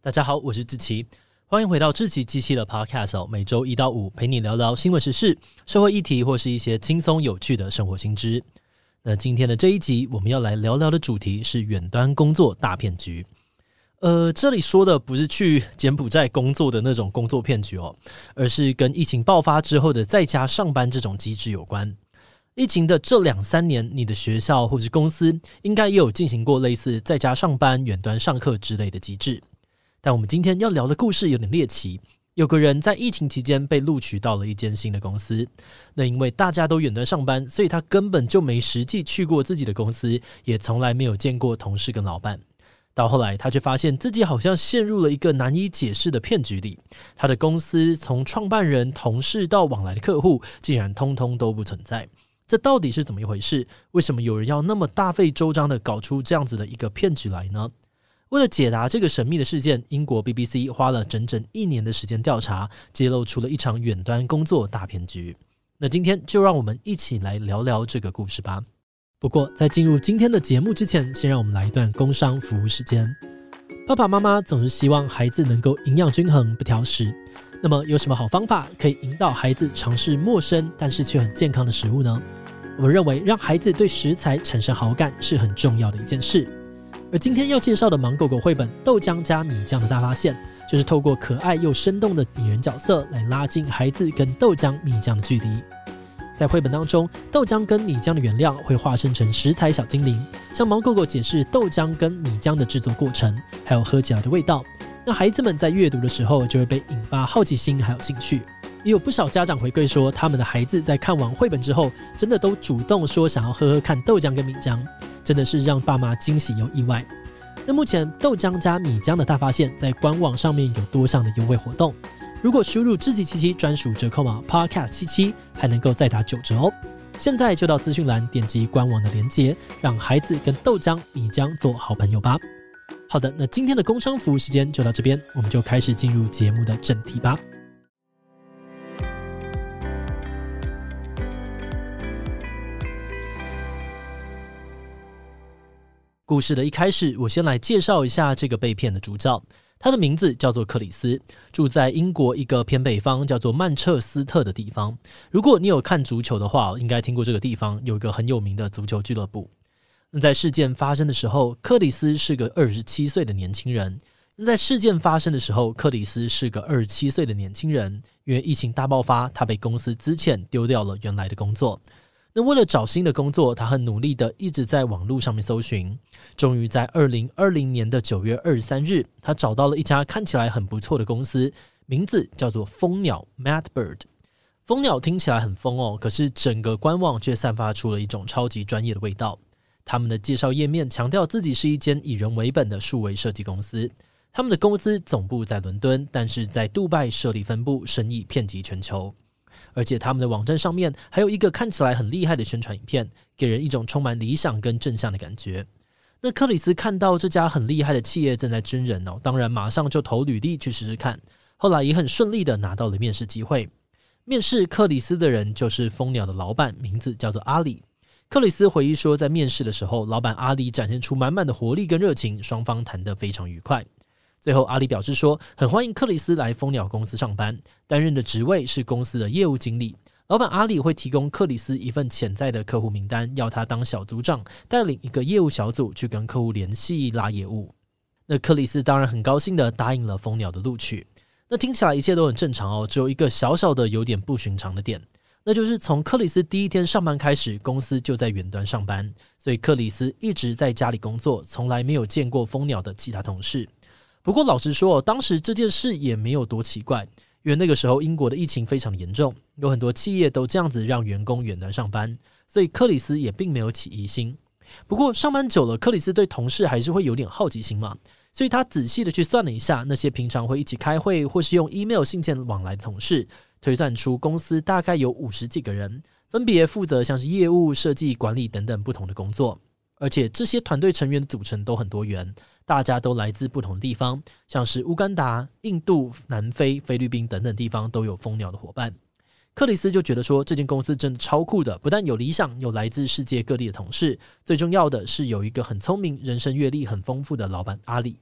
大家好，我是志奇，欢迎回到志奇机器的 Podcast 哦。每周一到五陪你聊聊新闻时事、社会议题，或是一些轻松有趣的生活新知。那今天的这一集，我们要来聊聊的主题是远端工作大骗局。呃，这里说的不是去柬埔寨工作的那种工作骗局哦，而是跟疫情爆发之后的在家上班这种机制有关。疫情的这两三年，你的学校或是公司应该也有进行过类似在家上班、远端上课之类的机制。但我们今天要聊的故事有点猎奇，有个人在疫情期间被录取到了一间新的公司。那因为大家都远端上班，所以他根本就没实际去过自己的公司，也从来没有见过同事跟老板。到后来，他却发现自己好像陷入了一个难以解释的骗局里。他的公司从创办人、同事到往来的客户，竟然通通都不存在。这到底是怎么一回事？为什么有人要那么大费周章地搞出这样子的一个骗局来呢？为了解答这个神秘的事件，英国 BBC 花了整整一年的时间调查，揭露出了一场远端工作大骗局。那今天就让我们一起来聊聊这个故事吧。不过，在进入今天的节目之前，先让我们来一段工商服务时间。爸爸妈妈总是希望孩子能够营养均衡、不挑食。那么，有什么好方法可以引导孩子尝试陌生但是却很健康的食物呢？我们认为，让孩子对食材产生好感是很重要的一件事。而今天要介绍的芒狗狗绘本《豆浆加米浆的大发现》，就是透过可爱又生动的拟人角色来拉近孩子跟豆浆、米浆的距离。在绘本当中，豆浆跟米浆的原料会化身成食材小精灵，向芒狗狗解释豆浆跟米浆的制作过程，还有喝起来的味道。那孩子们在阅读的时候，就会被引发好奇心还有兴趣。也有不少家长回馈说，他们的孩子在看完绘本之后，真的都主动说想要喝喝看豆浆跟米浆。真的是让爸妈惊喜又意外。那目前豆浆加米浆的大发现，在官网上面有多项的优惠活动。如果输入志祺七七专属折扣码 Podcast 七七，还能够再打九折哦。现在就到资讯栏点击官网的链接，让孩子跟豆浆、米浆做好朋友吧。好的，那今天的工商服务时间就到这边，我们就开始进入节目的正题吧。故事的一开始，我先来介绍一下这个被骗的主角。他的名字叫做克里斯，住在英国一个偏北方叫做曼彻斯特的地方。如果你有看足球的话，应该听过这个地方有一个很有名的足球俱乐部。那在事件发生的时候，克里斯是个二十七岁的年轻人。那在事件发生的时候，克里斯是个二十七岁的年轻人。因为疫情大爆发，他被公司资遣，丢掉了原来的工作。那为了找新的工作，他很努力的一直在网络上面搜寻，终于在二零二零年的九月二十三日，他找到了一家看起来很不错的公司，名字叫做蜂鸟 （Mad Bird）。蜂鸟听起来很疯哦，可是整个官网却散发出了一种超级专业的味道。他们的介绍页面强调自己是一间以人为本的数位设计公司，他们的公司总部在伦敦，但是在杜拜设立分部，生意遍及全球。而且他们的网站上面还有一个看起来很厉害的宣传影片，给人一种充满理想跟正向的感觉。那克里斯看到这家很厉害的企业正在真人哦，当然马上就投履历去试试看。后来也很顺利的拿到了面试机会。面试克里斯的人就是蜂鸟的老板，名字叫做阿里。克里斯回忆说，在面试的时候，老板阿里展现出满满的活力跟热情，双方谈得非常愉快。最后，阿里表示说，很欢迎克里斯来蜂鸟公司上班，担任的职位是公司的业务经理。老板阿里会提供克里斯一份潜在的客户名单，要他当小组长，带领一个业务小组去跟客户联系拉业务。那克里斯当然很高兴的答应了蜂鸟的录取。那听起来一切都很正常哦，只有一个小小的有点不寻常的点，那就是从克里斯第一天上班开始，公司就在远端上班，所以克里斯一直在家里工作，从来没有见过蜂鸟的其他同事。不过，老实说，当时这件事也没有多奇怪，因为那个时候英国的疫情非常严重，有很多企业都这样子让员工远端上班，所以克里斯也并没有起疑心。不过，上班久了，克里斯对同事还是会有点好奇心嘛，所以他仔细的去算了一下那些平常会一起开会或是用 email 信件往来的同事，推算出公司大概有五十几个人，分别负责像是业务、设计、管理等等不同的工作，而且这些团队成员的组成都很多元。大家都来自不同地方，像是乌干达、印度、南非、菲律宾等等地方都有蜂鸟的伙伴。克里斯就觉得说，这间公司真的超酷的，不但有理想，有来自世界各地的同事，最重要的是有一个很聪明、人生阅历很丰富的老板阿里。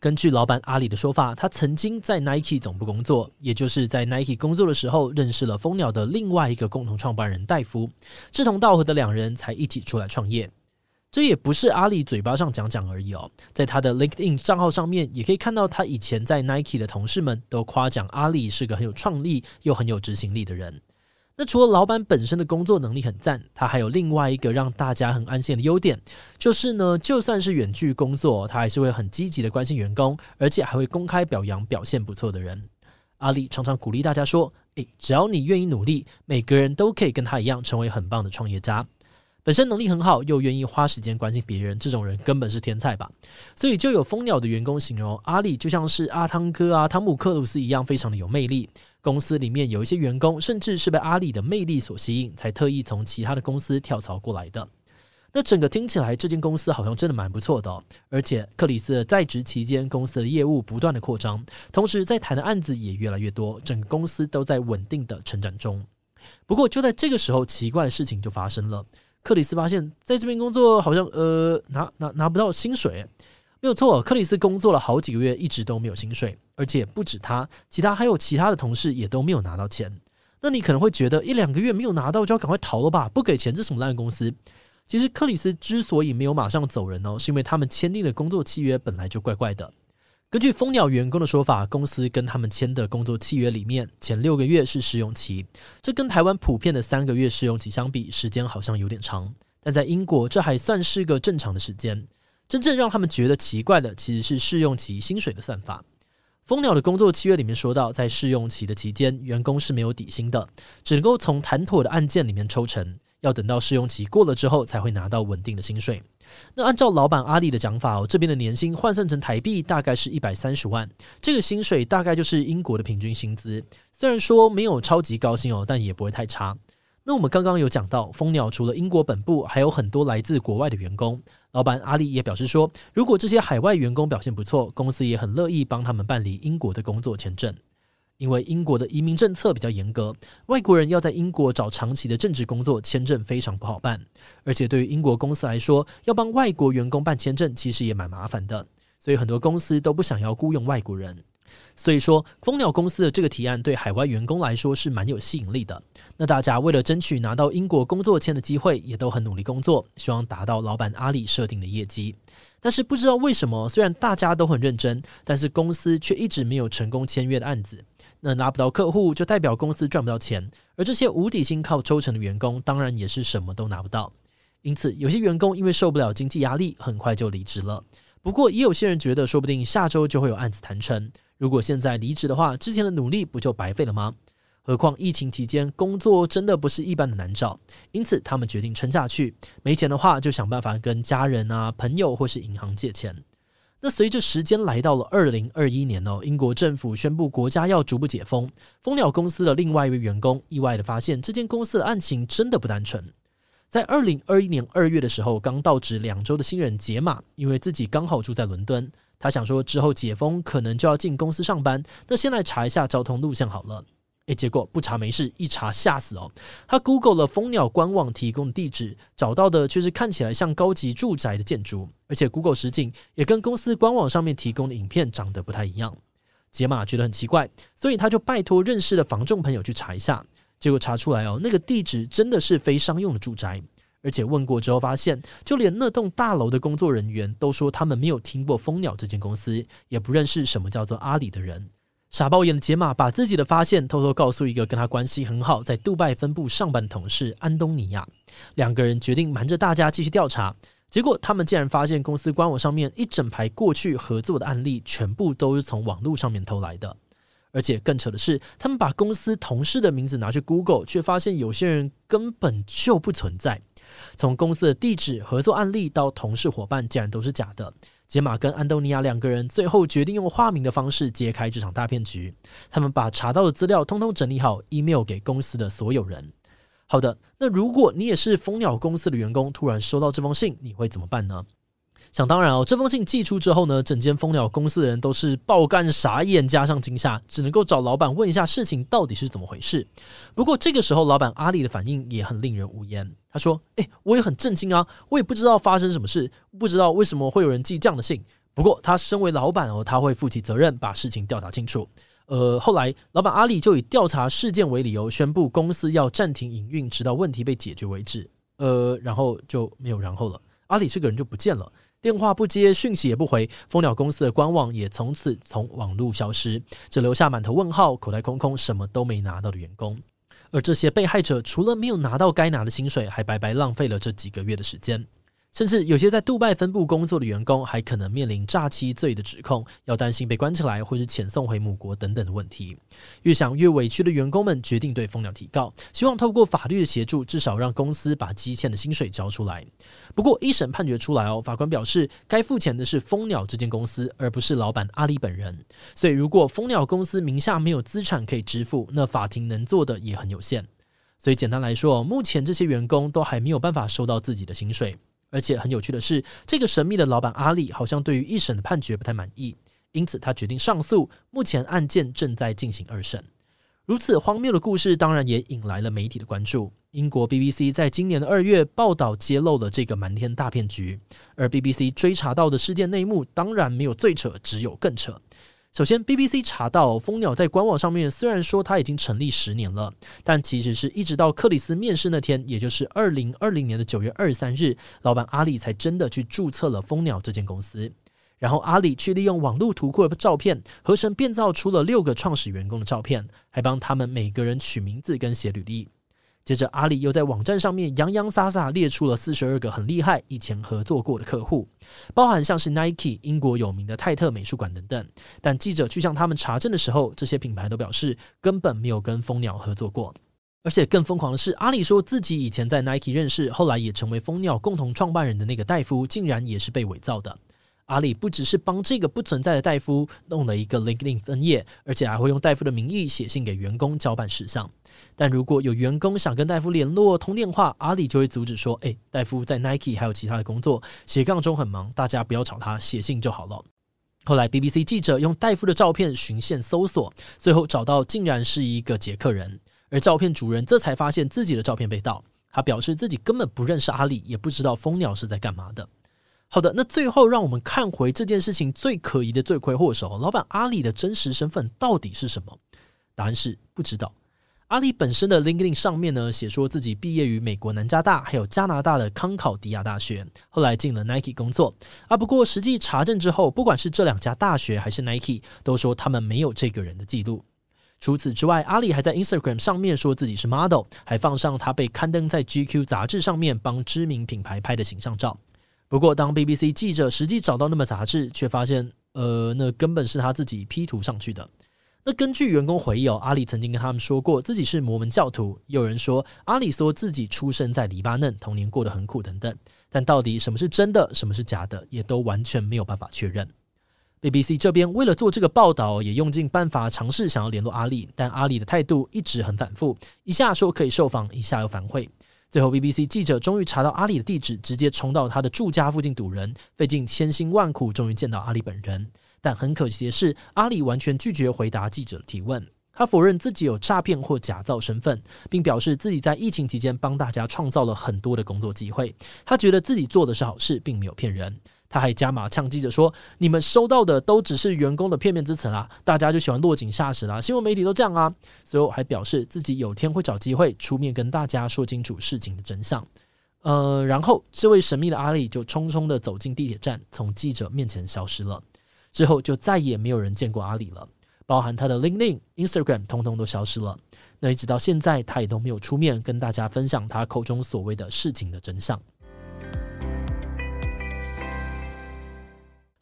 根据老板阿里的说法，他曾经在 Nike 总部工作，也就是在 Nike 工作的时候，认识了蜂鸟的另外一个共同创办人戴夫，志同道合的两人才一起出来创业。这也不是阿里嘴巴上讲讲而已哦，在他的 LinkedIn 账号上面，也可以看到他以前在 Nike 的同事们都夸奖阿里是个很有创意又很有执行力的人。那除了老板本身的工作能力很赞，他还有另外一个让大家很安心的优点，就是呢，就算是远距工作，他还是会很积极的关心员工，而且还会公开表扬表现不错的人。阿里常常鼓励大家说：“诶，只要你愿意努力，每个人都可以跟他一样成为很棒的创业家。”本身能力很好，又愿意花时间关心别人，这种人根本是天才吧？所以就有蜂鸟的员工形容阿里就像是阿汤哥啊、汤姆克鲁斯一样，非常的有魅力。公司里面有一些员工，甚至是被阿里的魅力所吸引，才特意从其他的公司跳槽过来的。那整个听起来，这间公司好像真的蛮不错的。而且克里斯在职期间，公司的业务不断的扩张，同时在谈的案子也越来越多，整个公司都在稳定的成长中。不过就在这个时候，奇怪的事情就发生了。克里斯发现，在这边工作好像呃拿拿拿不到薪水。没有错，克里斯工作了好几个月，一直都没有薪水，而且不止他，其他还有其他的同事也都没有拿到钱。那你可能会觉得，一两个月没有拿到就要赶快逃了吧？不给钱，这什么烂公司？其实克里斯之所以没有马上走人哦，是因为他们签订的工作契约本来就怪怪的。根据蜂鸟员工的说法，公司跟他们签的工作契约里面，前六个月是试用期，这跟台湾普遍的三个月试用期相比，时间好像有点长。但在英国，这还算是个正常的时间。真正让他们觉得奇怪的，其实是试用期薪水的算法。蜂鸟的工作契约里面说到，在试用期的期间，员工是没有底薪的，只能够从谈妥的案件里面抽成，要等到试用期过了之后，才会拿到稳定的薪水。那按照老板阿里的讲法哦，这边的年薪换算成台币大概是一百三十万，这个薪水大概就是英国的平均薪资。虽然说没有超级高薪哦，但也不会太差。那我们刚刚有讲到，蜂鸟除了英国本部，还有很多来自国外的员工。老板阿里也表示说，如果这些海外员工表现不错，公司也很乐意帮他们办理英国的工作签证。因为英国的移民政策比较严格，外国人要在英国找长期的正职工作，签证非常不好办。而且对于英国公司来说，要帮外国员工办签证，其实也蛮麻烦的。所以很多公司都不想要雇佣外国人。所以说，蜂鸟公司的这个提案对海外员工来说是蛮有吸引力的。那大家为了争取拿到英国工作签的机会，也都很努力工作，希望达到老板阿里设定的业绩。但是不知道为什么，虽然大家都很认真，但是公司却一直没有成功签约的案子。那拿不到客户，就代表公司赚不到钱，而这些无底薪靠抽成的员工，当然也是什么都拿不到。因此，有些员工因为受不了经济压力，很快就离职了。不过，也有些人觉得，说不定下周就会有案子谈成。如果现在离职的话，之前的努力不就白费了吗？何况疫情期间工作真的不是一般的难找，因此他们决定撑下去。没钱的话，就想办法跟家人啊、朋友或是银行借钱。那随着时间来到了二零二一年哦，英国政府宣布国家要逐步解封。蜂鸟公司的另外一位员工意外的发现，这间公司的案情真的不单纯。在二零二一年二月的时候，刚到职两周的新人杰玛，因为自己刚好住在伦敦。他想说，之后解封可能就要进公司上班，那先来查一下交通路线好了。诶，结果不查没事，一查吓死哦！他 Google 了蜂鸟官网提供的地址，找到的却是看起来像高级住宅的建筑，而且 Google 实景也跟公司官网上面提供的影片长得不太一样。杰玛觉得很奇怪，所以他就拜托认识的房仲朋友去查一下，结果查出来哦，那个地址真的是非商用的住宅。而且问过之后发现，就连那栋大楼的工作人员都说他们没有听过蜂鸟这间公司，也不认识什么叫做阿里的人。傻爆眼的杰玛把自己的发现偷偷告诉一个跟他关系很好，在杜拜分部上班的同事安东尼亚。两个人决定瞒着大家继续调查。结果他们竟然发现公司官网上面一整排过去合作的案例，全部都是从网络上面偷来的。而且更扯的是，他们把公司同事的名字拿去 Google，却发现有些人根本就不存在。从公司的地址、合作案例到同事伙伴，竟然都是假的。杰玛跟安东尼亚两个人最后决定用化名的方式揭开这场大骗局。他们把查到的资料通通整理好，email 给公司的所有人。好的，那如果你也是蜂鸟公司的员工，突然收到这封信，你会怎么办呢？想当然哦，这封信寄出之后呢，整间蜂鸟公司的人都是爆干傻眼，加上惊吓，只能够找老板问一下事情到底是怎么回事。不过这个时候，老板阿里的反应也很令人无言。他说：“诶，我也很震惊啊，我也不知道发生什么事，不知道为什么会有人寄这样的信。不过他身为老板哦，他会负起责任，把事情调查清楚。呃，后来老板阿里就以调查事件为理由，宣布公司要暂停营运，直到问题被解决为止。呃，然后就没有然后了。阿里这个人就不见了，电话不接，讯息也不回，蜂鸟公司的官网也从此从网络消失，只留下满头问号、口袋空空、什么都没拿到的员工。而这些被害者除了没有拿到该拿的薪水，还白白浪费了这几个月的时间。甚至有些在杜拜分部工作的员工，还可能面临诈欺罪的指控，要担心被关起来，或是遣送回母国等等的问题。越想越委屈的员工们决定对蜂鸟提告，希望透过法律的协助，至少让公司把积欠的薪水交出来。不过一审判决出来哦，法官表示该付钱的是蜂鸟这间公司，而不是老板阿里本人。所以如果蜂鸟公司名下没有资产可以支付，那法庭能做的也很有限。所以简单来说，目前这些员工都还没有办法收到自己的薪水。而且很有趣的是，这个神秘的老板阿里好像对于一审的判决不太满意，因此他决定上诉。目前案件正在进行二审。如此荒谬的故事，当然也引来了媒体的关注。英国 BBC 在今年的二月报道揭露了这个瞒天大骗局，而 BBC 追查到的事件内幕，当然没有最扯，只有更扯。首先，BBC 查到蜂鸟在官网上面虽然说它已经成立十年了，但其实是一直到克里斯面试那天，也就是二零二零年的九月二十三日，老板阿里才真的去注册了蜂鸟这间公司。然后阿里去利用网络图库的照片合成变造出了六个创始员工的照片，还帮他们每个人取名字跟写履历。接着，阿里又在网站上面洋洋洒洒列出了四十二个很厉害、以前合作过的客户，包含像是 Nike、英国有名的泰特美术馆等等。但记者去向他们查证的时候，这些品牌都表示根本没有跟蜂鸟合作过。而且更疯狂的是，阿里说自己以前在 Nike 认识，后来也成为蜂鸟共同创办人的那个戴夫，竟然也是被伪造的。阿里不只是帮这个不存在的戴夫弄了一个 LinkedIn 分页，而且还会用戴夫的名义写信给员工交办事项。但如果有员工想跟戴夫联络通电话，阿里就会阻止说：“诶，戴夫在 Nike 还有其他的工作，斜杠中很忙，大家不要找他，写信就好了。”后来 BBC 记者用戴夫的照片循线搜索，最后找到竟然是一个捷克人，而照片主人这才发现自己的照片被盗。他表示自己根本不认识阿里，也不知道蜂鸟是在干嘛的。好的，那最后让我们看回这件事情最可疑的罪魁祸首，老板阿里的真实身份到底是什么？答案是不知道。阿里本身的 LinkedIn 上面呢，写说自己毕业于美国南加大，还有加拿大的康考迪亚大学，后来进了 Nike 工作。啊，不过实际查证之后，不管是这两家大学还是 Nike，都说他们没有这个人的记录。除此之外，阿里还在 Instagram 上面说自己是 model，还放上他被刊登在 GQ 杂志上面帮知名品牌拍的形象照。不过，当 BBC 记者实际找到那本杂志，却发现，呃，那根本是他自己 P 图上去的。那根据员工回忆哦，阿里曾经跟他们说过自己是摩门教徒，有人说阿里说自己出生在黎巴嫩，童年过得很苦等等。但到底什么是真的，什么是假的，也都完全没有办法确认。BBC 这边为了做这个报道，也用尽办法尝试想要联络阿里，但阿里的态度一直很反复，一下说可以受访，一下又反悔。最后，BBC 记者终于查到阿里的地址，直接冲到他的住家附近堵人，费尽千辛万苦，终于见到阿里本人。但很可惜的是，阿里完全拒绝回答记者的提问。他否认自己有诈骗或假造身份，并表示自己在疫情期间帮大家创造了很多的工作机会。他觉得自己做的是好事，并没有骗人。他还加码呛记者说：“你们收到的都只是员工的片面之词啦，大家就喜欢落井下石啦，新闻媒体都这样啊。”随后还表示自己有天会找机会出面跟大家说清楚事情的真相。呃，然后这位神秘的阿里就匆匆的走进地铁站，从记者面前消失了。之后就再也没有人见过阿里了，包含他的 LinkedIn、Instagram，通通都消失了。那一直到现在，他也都没有出面跟大家分享他口中所谓的事情的真相。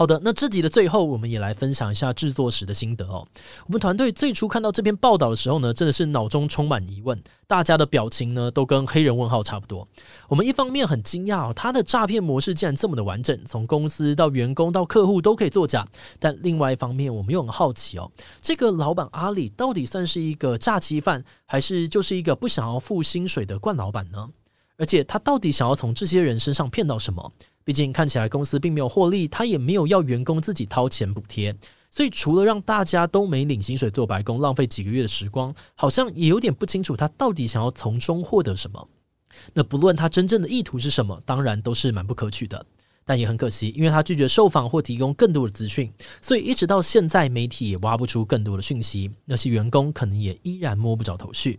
好的，那这集的最后，我们也来分享一下制作时的心得哦。我们团队最初看到这篇报道的时候呢，真的是脑中充满疑问，大家的表情呢都跟黑人问号差不多。我们一方面很惊讶哦，他的诈骗模式竟然这么的完整，从公司到员工到客户都可以作假。但另外一方面，我们又很好奇哦，这个老板阿里到底算是一个诈欺犯，还是就是一个不想要付薪水的惯老板呢？而且他到底想要从这些人身上骗到什么？毕竟看起来公司并没有获利，他也没有要员工自己掏钱补贴，所以除了让大家都没领薪水做白工，浪费几个月的时光，好像也有点不清楚他到底想要从中获得什么。那不论他真正的意图是什么，当然都是蛮不可取的。但也很可惜，因为他拒绝受访或提供更多的资讯，所以一直到现在，媒体也挖不出更多的讯息，那些员工可能也依然摸不着头绪。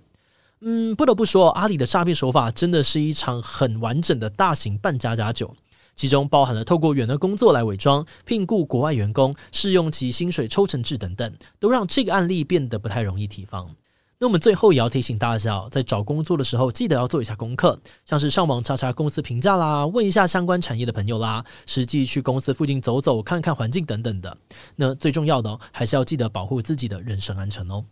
嗯，不得不说，阿里的诈骗手法真的是一场很完整的大型半家家酒，其中包含了透过远的工作来伪装、聘雇国外员工、试用其薪水抽成制等等，都让这个案例变得不太容易提防。那我们最后也要提醒大家，在找工作的时候，记得要做一下功课，像是上网查查公司评价啦，问一下相关产业的朋友啦，实际去公司附近走走，看看环境等等的。那最重要的还是要记得保护自己的人身安全哦。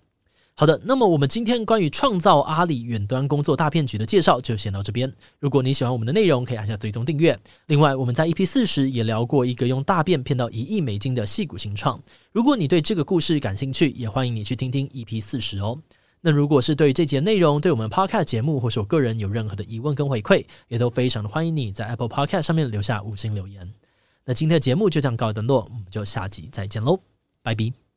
好的，那么我们今天关于创造阿里远端工作大骗局的介绍就先到这边。如果你喜欢我们的内容，可以按下追踪订阅。另外，我们在 EP 四十也聊过一个用大便骗到一亿美金的戏骨新创。如果你对这个故事感兴趣，也欢迎你去听听 EP 四十哦。那如果是对这节内容，对我们 Podcast 节目，或是我个人有任何的疑问跟回馈，也都非常的欢迎你在 Apple Podcast 上面留下五星留言。那今天的节目就这样告一段落，我们就下集再见喽，拜拜。